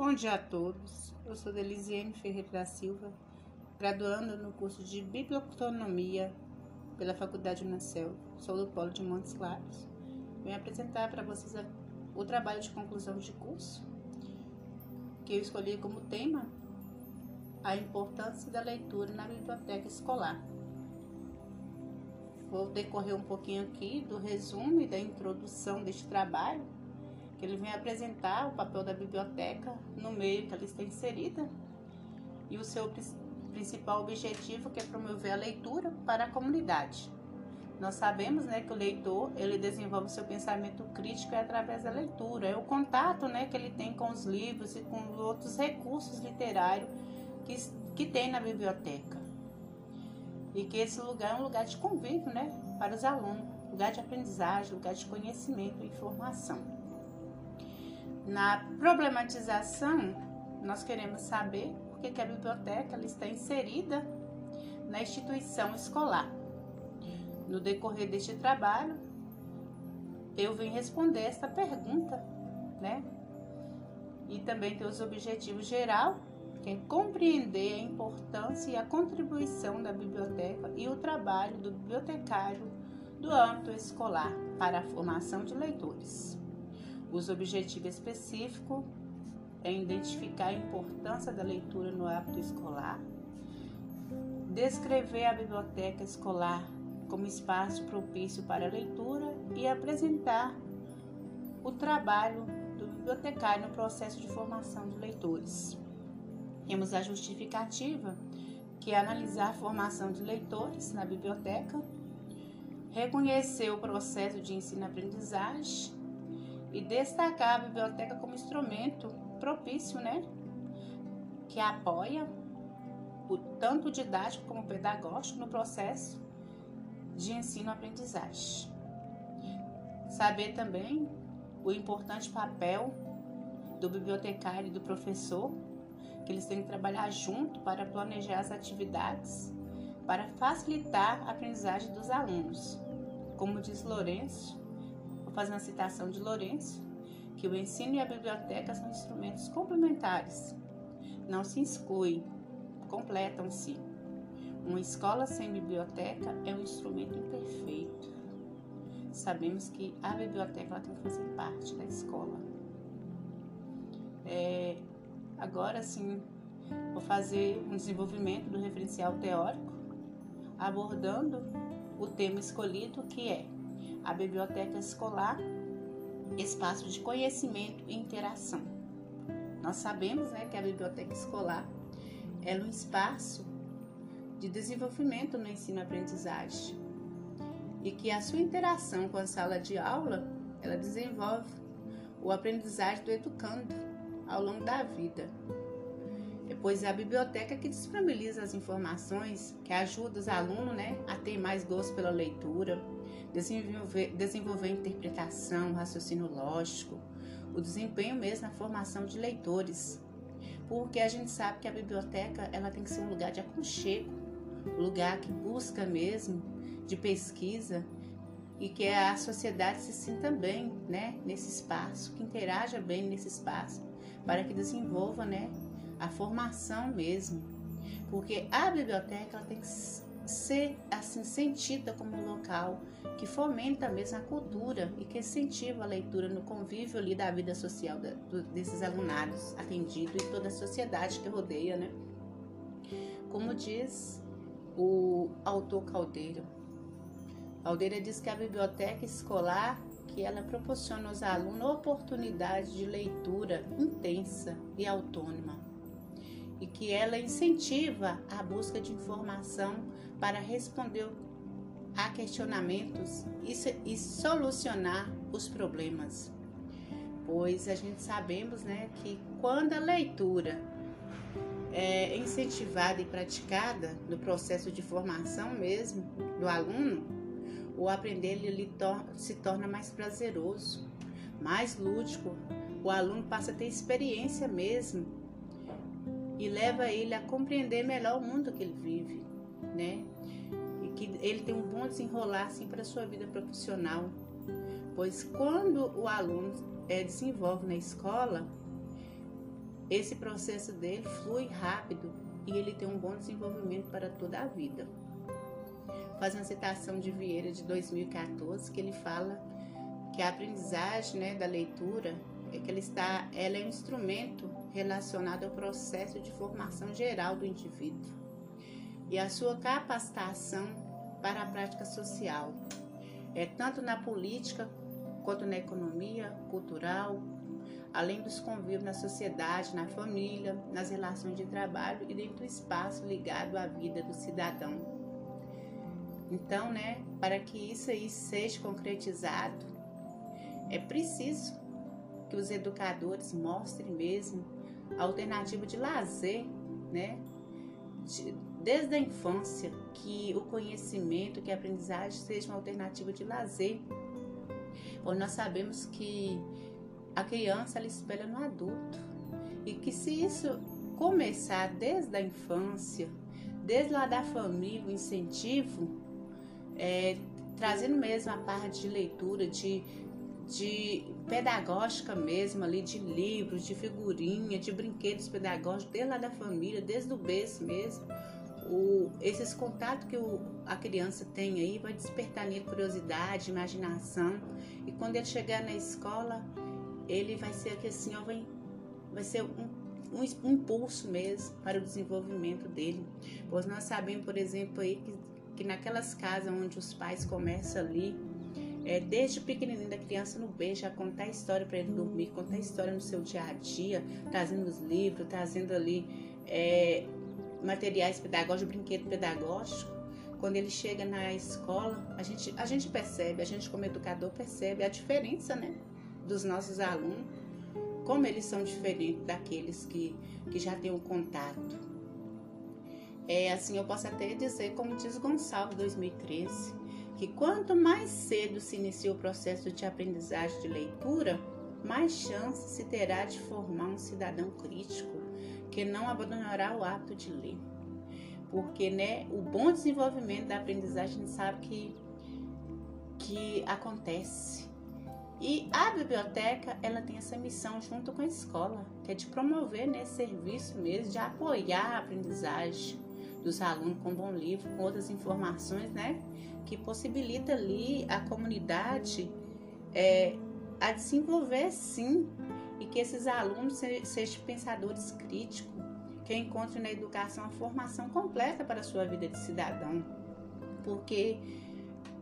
Bom dia a todos. Eu sou Delisiane Ferreira da Silva, graduando no curso de Biblioteconomia pela Faculdade Unacel. Sou do Polo de Montes Claros. Venho apresentar para vocês o trabalho de conclusão de curso, que eu escolhi como tema a importância da leitura na biblioteca escolar. Vou decorrer um pouquinho aqui do resumo e da introdução deste trabalho que ele vem apresentar o papel da biblioteca no meio que ela está inserida e o seu principal objetivo que é promover a leitura para a comunidade. Nós sabemos, né, que o leitor ele desenvolve seu pensamento crítico através da leitura, é o contato, né, que ele tem com os livros e com outros recursos literários que, que tem na biblioteca. E que esse lugar é um lugar de convívio, né, para os alunos, lugar de aprendizagem, lugar de conhecimento e informação. Na problematização, nós queremos saber por que, a biblioteca está inserida na instituição escolar. No decorrer deste trabalho, eu vim responder esta pergunta, né? E também ter os objetivos geral, que é compreender a importância e a contribuição da biblioteca e o trabalho do bibliotecário do âmbito escolar para a formação de leitores. Os objetivos específicos é identificar a importância da leitura no hábito escolar, descrever a biblioteca escolar como espaço propício para a leitura e apresentar o trabalho do bibliotecário no processo de formação de leitores. Temos a justificativa, que é analisar a formação de leitores na biblioteca, reconhecer o processo de ensino-aprendizagem e destacar a biblioteca como instrumento propício, né? Que apoia o tanto didático como pedagógico no processo de ensino-aprendizagem. Saber também o importante papel do bibliotecário e do professor, que eles têm que trabalhar junto para planejar as atividades, para facilitar a aprendizagem dos alunos. Como diz Lourenço, fazendo a citação de Lourenço, que o ensino e a biblioteca são instrumentos complementares, não se excluem, completam-se. Uma escola sem biblioteca é um instrumento imperfeito. Sabemos que a biblioteca tem que fazer parte da escola. É, agora sim, vou fazer um desenvolvimento do referencial teórico, abordando o tema escolhido que é a biblioteca escolar, espaço de conhecimento e interação. Nós sabemos né, que a biblioteca escolar é um espaço de desenvolvimento no ensino-aprendizagem e que a sua interação com a sala de aula ela desenvolve o aprendizagem do educando ao longo da vida. Pois é a biblioteca que disponibiliza as informações que ajuda os alunos né, a ter mais gosto pela leitura, desenvolver, desenvolver interpretação, raciocínio lógico, o desempenho mesmo na formação de leitores. Porque a gente sabe que a biblioteca ela tem que ser um lugar de aconchego, um lugar que busca mesmo de pesquisa e que a sociedade se sinta bem, né, nesse espaço, que interaja bem nesse espaço, para que desenvolva, né, a formação mesmo. Porque a biblioteca ela tem que ser assim sentida como um local que fomenta mesmo a cultura e que incentiva a leitura no convívio ali da vida social da, do, desses alunados atendidos e toda a sociedade que rodeia, né? Como diz o autor Caldeira. Caldeira diz que a biblioteca escolar que ela proporciona aos alunos oportunidade de leitura intensa e autônoma e que ela incentiva a busca de informação para responder a questionamentos e, solucionar os problemas. Pois a gente sabemos né, que quando a leitura é incentivada e praticada no processo de formação mesmo do aluno, o aprender ele se torna mais prazeroso, mais lúdico. O aluno passa a ter experiência mesmo e leva ele a compreender melhor o mundo que ele vive, né? E que ele tem um bom desenrolar assim para a sua vida profissional. Pois quando o aluno é, desenvolve na escola, esse processo dele flui rápido e ele tem um bom desenvolvimento para toda a vida. Faz uma citação de Vieira de 2014 que ele fala que a aprendizagem né, da leitura é que ela está, ela é um instrumento relacionado ao processo de formação geral do indivíduo e a sua capacitação para a prática social, é tanto na política quanto na economia, cultural, além dos convívios na sociedade, na família, nas relações de trabalho e dentro do espaço ligado à vida do cidadão. Então, né, para que isso aí seja concretizado, é preciso que os educadores mostrem mesmo a alternativa de lazer, né, de, desde a infância, que o conhecimento, que a aprendizagem seja uma alternativa de lazer. Pois nós sabemos que a criança ela espelha no adulto. E que se isso começar desde a infância, desde lá da família, o incentivo, é, trazendo mesmo a parte de leitura, de, de pedagógica mesmo ali, de livros, de figurinha, de brinquedos pedagógicos, desde lá da família, desde o berço mesmo, o, esses contatos que o, a criança tem aí vai despertar nele curiosidade, imaginação. E quando ele chegar na escola, ele vai ser aqui assim, ó, vai, vai ser um, um, impulso mesmo para o desenvolvimento dele. Pois nós sabemos, por exemplo, aí que, que naquelas casas onde os pais começam ali, é, desde o pequenininho da criança no beijo, a contar história para ele dormir, contar história no seu dia a dia, trazendo os livros, trazendo ali é, materiais pedagógicos, brinquedo pedagógico, quando ele chega na escola, a gente, a gente percebe, a gente como educador percebe a diferença, né, dos nossos alunos, como eles são diferentes daqueles que, que já têm o um contato. É assim, eu posso até dizer, como diz Gonçalves 2013, que quanto mais cedo se inicia o processo de aprendizagem de leitura, mais chance se terá de formar um cidadão crítico que não abandonará o hábito de ler. Porque né, o bom desenvolvimento da aprendizagem sabe que, que acontece. E a biblioteca ela tem essa missão junto com a escola, que é de promover né, esse serviço mesmo, de apoiar a aprendizagem dos alunos com bom livro, com outras informações, né? Que possibilita ali a comunidade é, a desenvolver sim e que esses alunos sejam pensadores críticos, que encontrem na educação a formação completa para a sua vida de cidadão, porque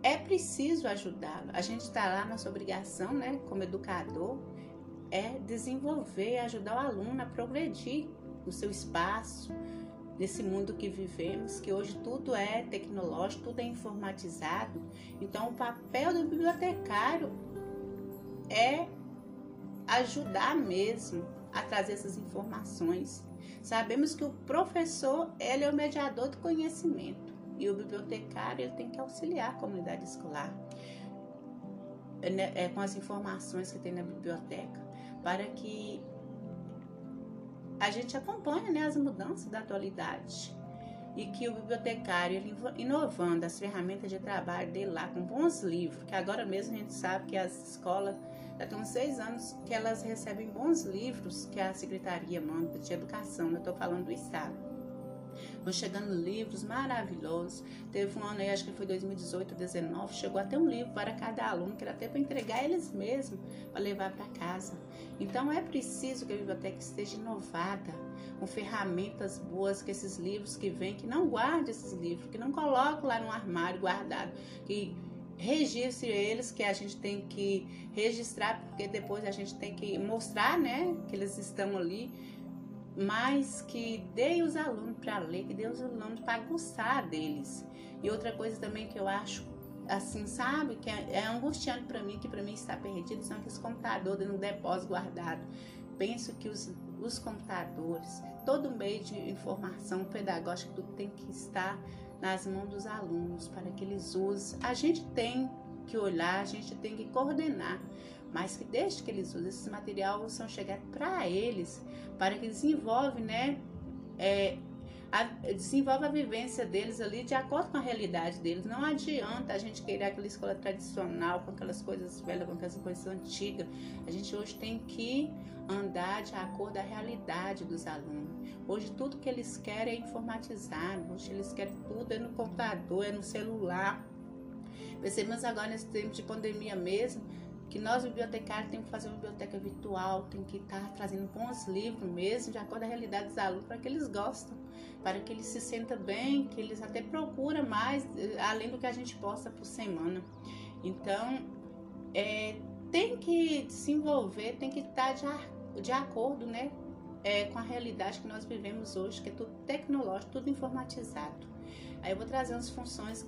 é preciso ajudá-lo. A gente está lá, nossa obrigação, né, como educador, é desenvolver, ajudar o aluno a progredir no seu espaço, nesse mundo que vivemos, que hoje tudo é tecnológico, tudo é informatizado. Então, o papel do bibliotecário é ajudar mesmo a trazer essas informações. Sabemos que o professor ele é o mediador do conhecimento e o bibliotecário ele tem que auxiliar a comunidade escolar né, é, com as informações que tem na biblioteca para que a gente acompanhe né, as mudanças da atualidade e que o bibliotecário ele inovando as ferramentas de trabalho dele lá com bons livros, que agora mesmo a gente sabe que as escolas já tem uns seis anos que elas recebem bons livros que a Secretaria manda de Educação, eu estou falando do Estado. Vão chegando livros maravilhosos. Teve um ano aí, acho que foi 2018, 2019, chegou até um livro para cada aluno, que era até para entregar eles mesmos, para levar para casa. Então é preciso que a biblioteca esteja inovada, com ferramentas boas, que esses livros que vêm, que não guarde esses livros, que não coloque lá no armário guardado, que registre eles, que a gente tem que registrar, porque depois a gente tem que mostrar, né, que eles estão ali, mas que dê os alunos para ler, que dê os alunos para gostar deles. E outra coisa também que eu acho assim, sabe, que é, é angustiante para mim, que para mim está perdido, são aqueles computadores no depósito guardado. Penso que os, os computadores, todo meio de informação pedagógica, tudo tem que estar nas mãos dos alunos para que eles usem. A gente tem que olhar, a gente tem que coordenar, mas que desde que eles usem esses materiais são chegados para eles, para que desenvolvam, né, é, a, desenvolve a vivência deles ali de acordo com a realidade deles. Não adianta a gente querer aquela escola tradicional, com aquelas coisas velhas, com aquelas coisas antigas. A gente hoje tem que andar de acordo com a realidade dos alunos. Hoje tudo que eles querem é informatizado, hoje eles querem tudo é no computador, é no celular. Percebemos agora nesse tempo de pandemia mesmo, que nós bibliotecários temos que fazer uma biblioteca virtual, tem que estar trazendo bons livros mesmo, de acordo com a realidade dos alunos, para que eles gostem, para que eles se sintam bem, que eles até procuram mais, eh, além do que a gente posta por semana. Então, é, tem que desenvolver, tem que estar de, de acordo né, é, com a realidade que nós vivemos hoje, que é tudo tecnológico, tudo informatizado. Aí eu vou trazer as funções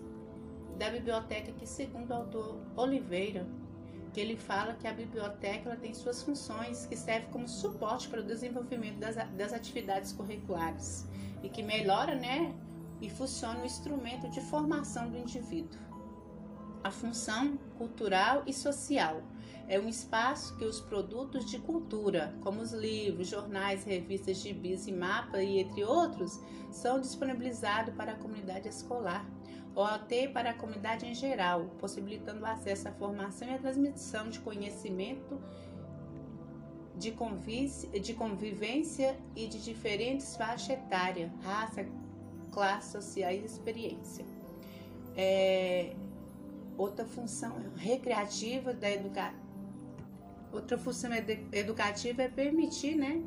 da biblioteca que, segundo o autor Oliveira, que ele fala que a biblioteca tem suas funções que servem como suporte para o desenvolvimento das, das atividades curriculares e que melhora, né, e funciona o instrumento de formação do indivíduo. A função cultural e social é um espaço que os produtos de cultura, como os livros, jornais, revistas, gibis e mapa e entre outros, são disponibilizados para a comunidade escolar OAT para a comunidade em geral, possibilitando o acesso à formação e à transmissão de conhecimento de, de convivência e de diferentes faixas etárias, raça, classe social e experiência. É, outra função recreativa da educação. Outra função educativa é permitir né,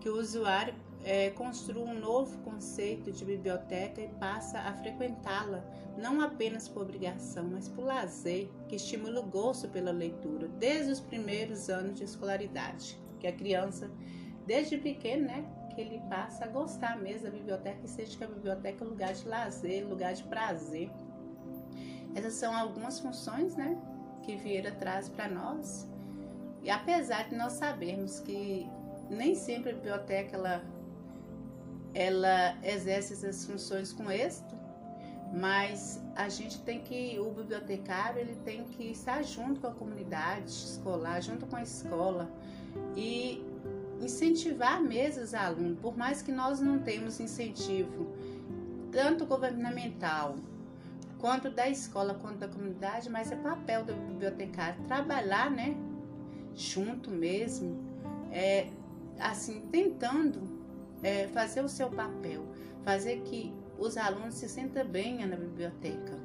que o usuário é, construa um novo conceito de biblioteca e passa a frequentá-la, não apenas por obrigação, mas por lazer, que estimula o gosto pela leitura, desde os primeiros anos de escolaridade, que a criança, desde pequeno, né, que ele passa a gostar mesmo da biblioteca e seja que a biblioteca é um lugar de lazer, lugar de prazer. Essas são algumas funções, né, que Vieira traz para nós. E apesar de nós sabermos que nem sempre a biblioteca ela ela exerce essas funções com êxito, mas a gente tem que, o bibliotecário, ele tem que estar junto com a comunidade escolar, junto com a escola e incentivar mesmo os alunos, por mais que nós não temos incentivo, tanto governamental, quanto da escola, quanto da comunidade, mas é papel do bibliotecário trabalhar, né, junto mesmo, é, assim, tentando é, fazer o seu papel, fazer que os alunos se sintam bem na biblioteca.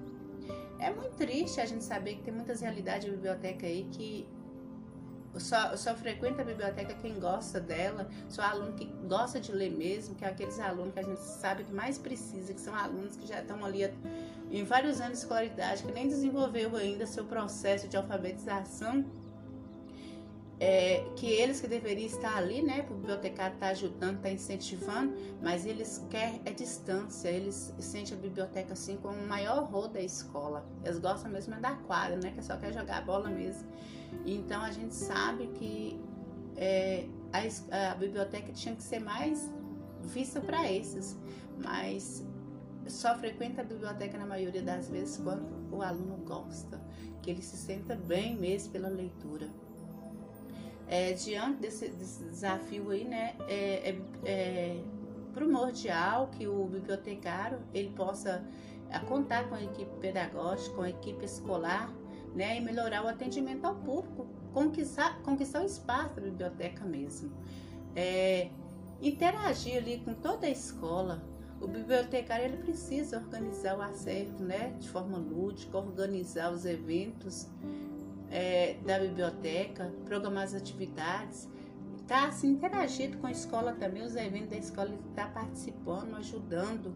É muito triste a gente saber que tem muitas realidades de biblioteca aí que só, só frequenta a biblioteca quem gosta dela, só aluno que gosta de ler mesmo, que é aqueles alunos que a gente sabe que mais precisa, que são alunos que já estão ali em vários anos de escolaridade, que nem desenvolveu ainda seu processo de alfabetização é, que eles que deveriam estar ali, né? O bibliotecário está ajudando, está incentivando, mas eles querem é distância, eles sentem a biblioteca assim como o maior rol da escola. Eles gostam mesmo é da quadra, né? Que só quer jogar bola mesmo. Então a gente sabe que é, a, a biblioteca tinha que ser mais vista para esses, mas só frequenta a biblioteca na maioria das vezes quando o aluno gosta, que ele se senta bem mesmo pela leitura é, diante desse, desse, desafio aí, né, é, é, é, primordial que o bibliotecário ele possa é, contar com a equipe pedagógica, com a equipe escolar, né, e melhorar o atendimento ao público, conquistar, conquistar o espaço da biblioteca mesmo. É, interagir ali com toda a escola, o bibliotecário ele precisa organizar o acervo, né, de forma lúdica, organizar os eventos, da biblioteca, programar as atividades, está assim, interagindo com a escola também, os eventos da escola, ele está participando, ajudando.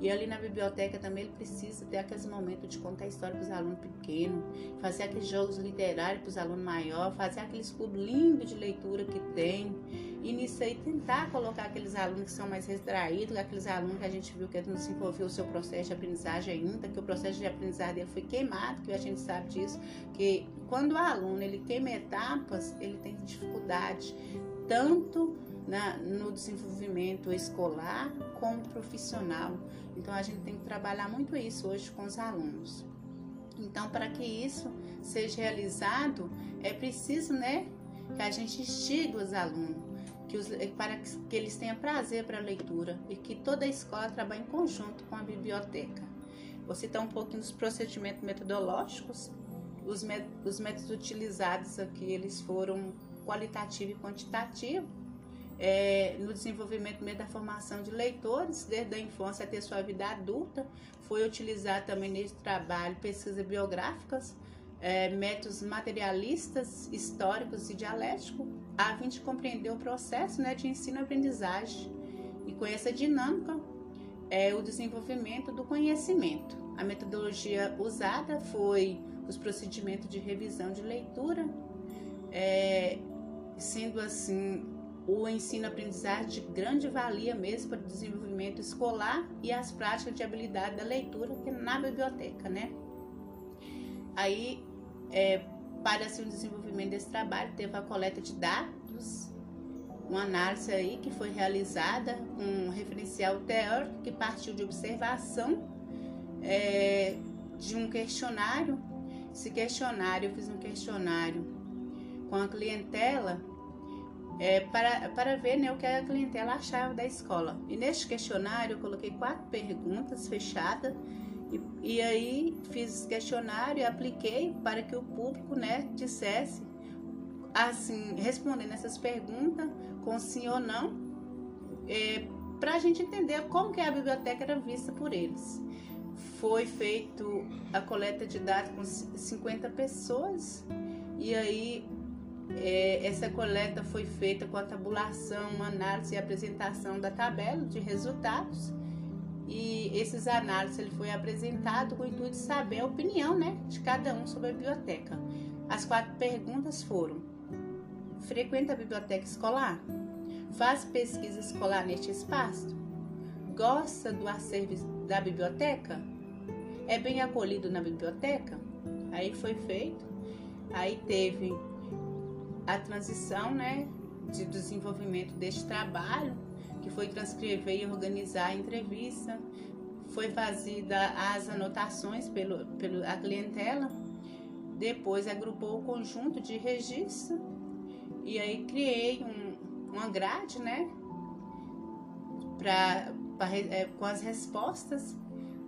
E ali na biblioteca também ele precisa ter aqueles momentos de contar história para os alunos pequenos, fazer aqueles jogos literários para os alunos maiores, fazer aqueles clubes lindos de leitura que tem. E nisso aí tentar colocar aqueles alunos que são mais retraídos, aqueles alunos que a gente viu que não se envolveu o seu processo de aprendizagem ainda, que o processo de aprendizagem dele foi queimado, que a gente sabe disso, que quando o aluno ele queima etapas, ele tem dificuldade tanto na, no desenvolvimento escolar como profissional. Então a gente tem que trabalhar muito isso hoje com os alunos. Então, para que isso seja realizado, é preciso, né, que a gente instigue os alunos, que os, para que eles tenham prazer para a leitura e que toda a escola trabalhe em conjunto com a biblioteca. Vou citar um pouquinho dos procedimentos metodológicos. Os, os métodos utilizados aqui eles foram qualitativo e quantitativo. É, no desenvolvimento da formação de leitores, desde a infância até sua vida adulta, foi utilizado também nesse trabalho pesquisas biográficas, é, métodos materialistas, históricos e dialéticos, a fim de compreender o processo né, de ensino-aprendizagem e com essa dinâmica é, o desenvolvimento do conhecimento. A metodologia usada foi os procedimentos de revisão de leitura, é, sendo assim o ensino-aprendizagem de grande valia mesmo para o desenvolvimento escolar e as práticas de habilidade da leitura que na biblioteca, né? Aí é, para assim, o desenvolvimento desse trabalho, teve a coleta de dados, uma análise aí que foi realizada, um referencial teórico que partiu de observação é, de um questionário. Esse questionário, eu fiz um questionário com a clientela é, para, para ver né, o que a clientela achava da escola. E neste questionário eu coloquei quatro perguntas fechadas e, e aí fiz questionário e apliquei para que o público né, dissesse, assim, respondendo essas perguntas com sim ou não, é, para a gente entender como que a biblioteca era vista por eles. Foi feito a coleta de dados com 50 pessoas e aí é, essa coleta foi feita com a tabulação, análise e apresentação da tabela de resultados e esses análises ele foi apresentado com o intuito de saber a opinião né, de cada um sobre a biblioteca. As quatro perguntas foram: frequenta a biblioteca escolar? Faz pesquisa escolar neste espaço? Gosta do acervo da biblioteca? É bem acolhido na biblioteca? Aí foi feito. Aí teve a transição, né, de desenvolvimento deste trabalho que foi transcrever e organizar a entrevista, foi fazida as anotações pelo, pelo a clientela, depois agrupou o conjunto de registro e aí criei um, uma grade, né, pra é, com as respostas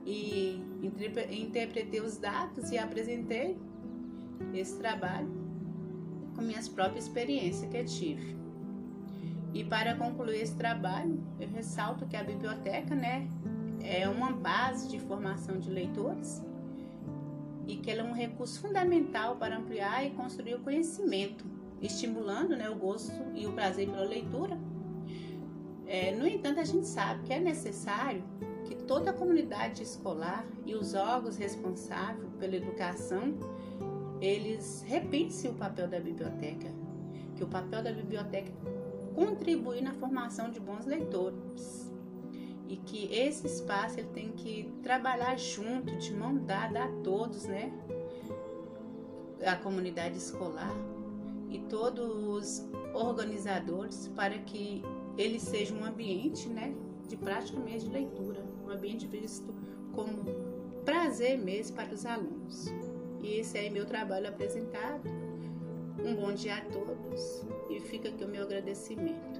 e interpretei os dados e apresentei esse trabalho com minhas próprias experiências que eu tive. E para concluir esse trabalho, eu ressalto que a biblioteca, né, é uma base de formação de leitores e que ela é um recurso fundamental para ampliar e construir o conhecimento, estimulando né, o gosto e o prazer pela leitura. É, no entanto, a gente sabe que é necessário que toda a comunidade escolar e os órgãos responsáveis pela educação eles repensem o papel da biblioteca, que o papel da biblioteca contribuir na formação de bons leitores. E que esse espaço ele tem que trabalhar junto, de mão dada a todos, né? A comunidade escolar e todos os organizadores para que ele seja um ambiente, né, de prática mesmo de leitura, um ambiente visto como prazer mesmo para os alunos. E esse é meu trabalho apresentado. Um bom dia a todos e fica aqui o meu agradecimento.